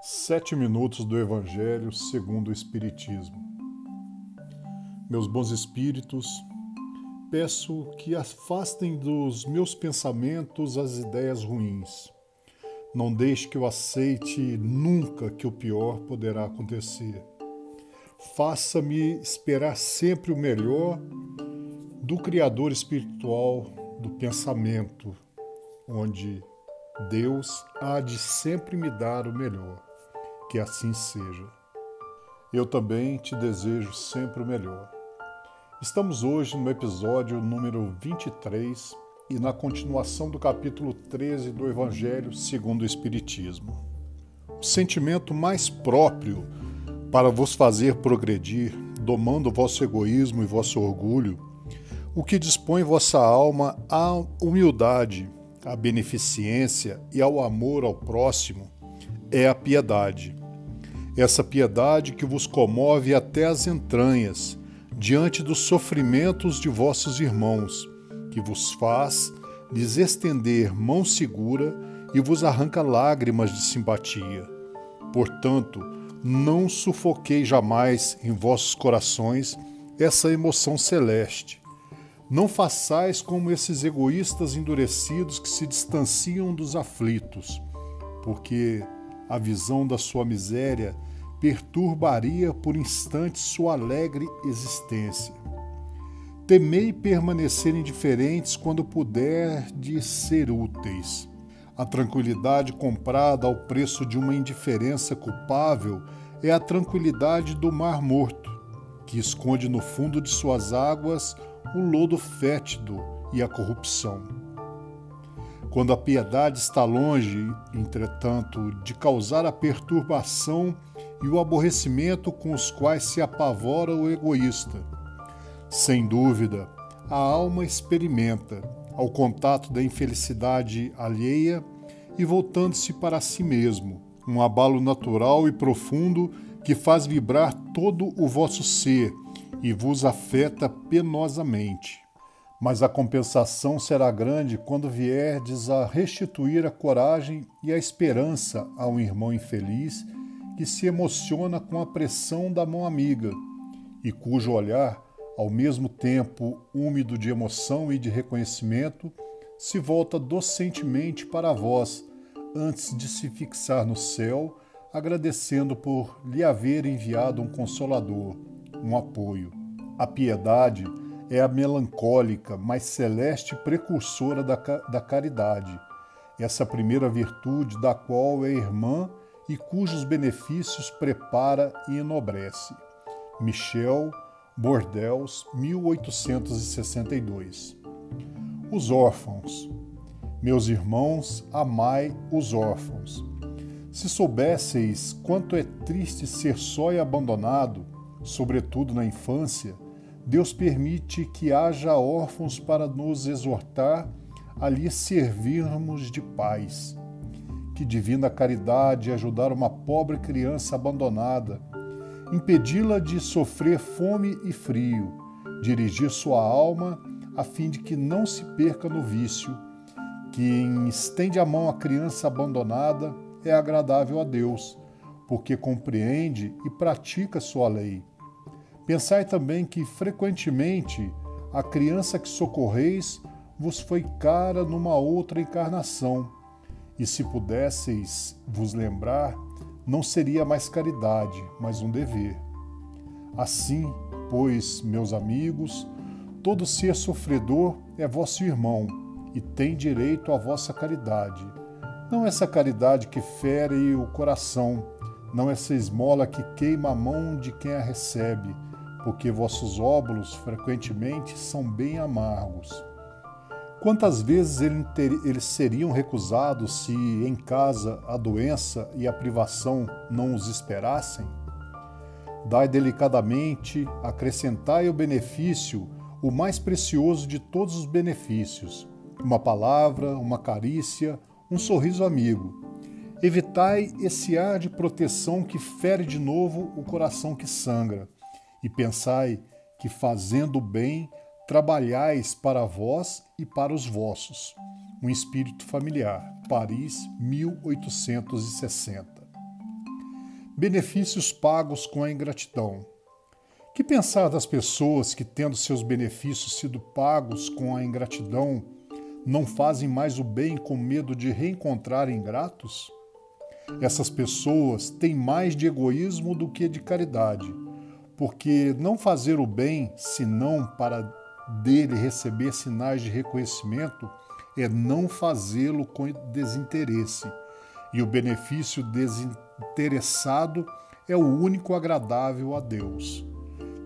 Sete minutos do Evangelho segundo o Espiritismo. Meus bons espíritos, peço que afastem dos meus pensamentos as ideias ruins. Não deixe que eu aceite nunca que o pior poderá acontecer. Faça-me esperar sempre o melhor do Criador espiritual do pensamento, onde Deus há de sempre me dar o melhor. Que assim seja. Eu também te desejo sempre o melhor. Estamos hoje no episódio número 23 e na continuação do capítulo 13 do Evangelho segundo o Espiritismo. O sentimento mais próprio para vos fazer progredir, domando vosso egoísmo e vosso orgulho, o que dispõe vossa alma à humildade, à beneficência e ao amor ao próximo, é a piedade essa piedade que vos comove até as entranhas, diante dos sofrimentos de vossos irmãos, que vos faz lhes estender mão segura e vos arranca lágrimas de simpatia. Portanto, não sufoquei jamais em vossos corações essa emoção celeste. Não façais como esses egoístas endurecidos que se distanciam dos aflitos, porque a visão da sua miséria perturbaria por instantes sua alegre existência. Temei permanecer indiferentes quando puder de ser úteis. A tranquilidade comprada ao preço de uma indiferença culpável é a tranquilidade do mar morto, que esconde no fundo de suas águas o lodo fétido e a corrupção. Quando a piedade está longe, entretanto, de causar a perturbação e o aborrecimento com os quais se apavora o egoísta. Sem dúvida, a alma experimenta, ao contato da infelicidade alheia e voltando-se para si mesmo, um abalo natural e profundo que faz vibrar todo o vosso ser e vos afeta penosamente. Mas a compensação será grande quando vierdes a restituir a coragem e a esperança a um irmão infeliz que se emociona com a pressão da mão amiga e cujo olhar, ao mesmo tempo úmido de emoção e de reconhecimento, se volta docentemente para vós antes de se fixar no céu, agradecendo por lhe haver enviado um consolador, um apoio. A piedade é a melancólica, mas celeste precursora da, da caridade, essa primeira virtude da qual é irmã e cujos benefícios prepara e enobrece. Michel Bordels, 1862. Os órfãos. Meus irmãos, amai os órfãos. Se soubesseis quanto é triste ser só e abandonado, sobretudo na infância, Deus permite que haja órfãos para nos exortar a lhe servirmos de pais que divina caridade ajudar uma pobre criança abandonada, impedi-la de sofrer fome e frio, dirigir sua alma a fim de que não se perca no vício. Quem estende a mão à criança abandonada é agradável a Deus, porque compreende e pratica sua lei. Pensai também que, frequentemente, a criança que socorreis vos foi cara numa outra encarnação e se pudesseis vos lembrar, não seria mais caridade, mas um dever. Assim, pois, meus amigos, todo ser sofredor é vosso irmão e tem direito à vossa caridade. Não essa caridade que fere o coração, não essa esmola que queima a mão de quem a recebe, porque vossos óbulos frequentemente são bem amargos. Quantas vezes eles seriam recusados se em casa a doença e a privação não os esperassem? Dai delicadamente, acrescentai o benefício, o mais precioso de todos os benefícios: uma palavra, uma carícia, um sorriso amigo. Evitai esse ar de proteção que fere de novo o coração que sangra, e pensai que, fazendo o bem, Trabalhais para vós e para os vossos. Um espírito familiar. Paris, 1860. benefícios pagos com a ingratidão. Que pensar das pessoas que, tendo seus benefícios sido pagos com a ingratidão, não fazem mais o bem com medo de reencontrar ingratos? Essas pessoas têm mais de egoísmo do que de caridade, porque não fazer o bem, senão para dele receber sinais de reconhecimento, é não fazê-lo com desinteresse. E o benefício desinteressado é o único agradável a Deus.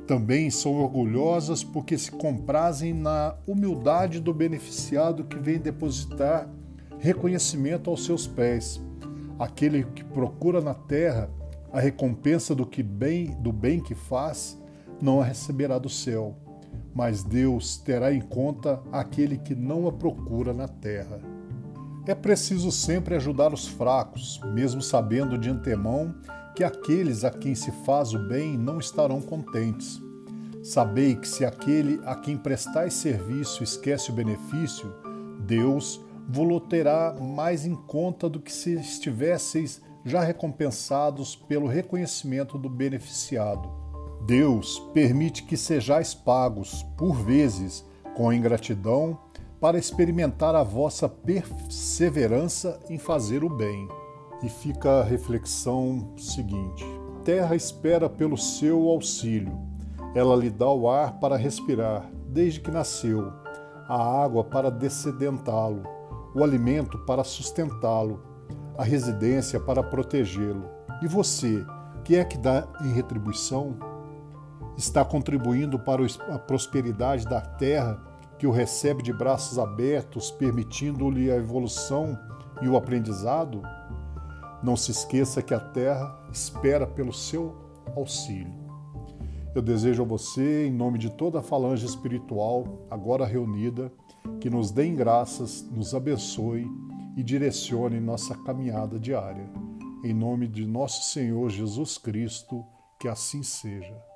Também são orgulhosas porque se comprazem na humildade do beneficiado que vem depositar reconhecimento aos seus pés. Aquele que procura na terra a recompensa do que bem, do bem que faz, não a receberá do céu, mas Deus terá em conta aquele que não a procura na terra. É preciso sempre ajudar os fracos, mesmo sabendo de antemão que aqueles a quem se faz o bem não estarão contentes. Sabei que se aquele a quem prestais serviço esquece o benefício, Deus vos terá mais em conta do que se estivesseis já recompensados pelo reconhecimento do beneficiado. Deus permite que sejais pagos, por vezes, com ingratidão, para experimentar a vossa perseverança em fazer o bem. E fica a reflexão seguinte: Terra espera pelo seu auxílio. Ela lhe dá o ar para respirar, desde que nasceu, a água para descedentá-lo, o alimento para sustentá-lo, a residência para protegê-lo. E você, que é que dá em retribuição? Está contribuindo para a prosperidade da terra que o recebe de braços abertos, permitindo-lhe a evolução e o aprendizado? Não se esqueça que a terra espera pelo seu auxílio. Eu desejo a você, em nome de toda a falange espiritual, agora reunida, que nos dê graças, nos abençoe e direcione nossa caminhada diária. Em nome de nosso Senhor Jesus Cristo, que assim seja.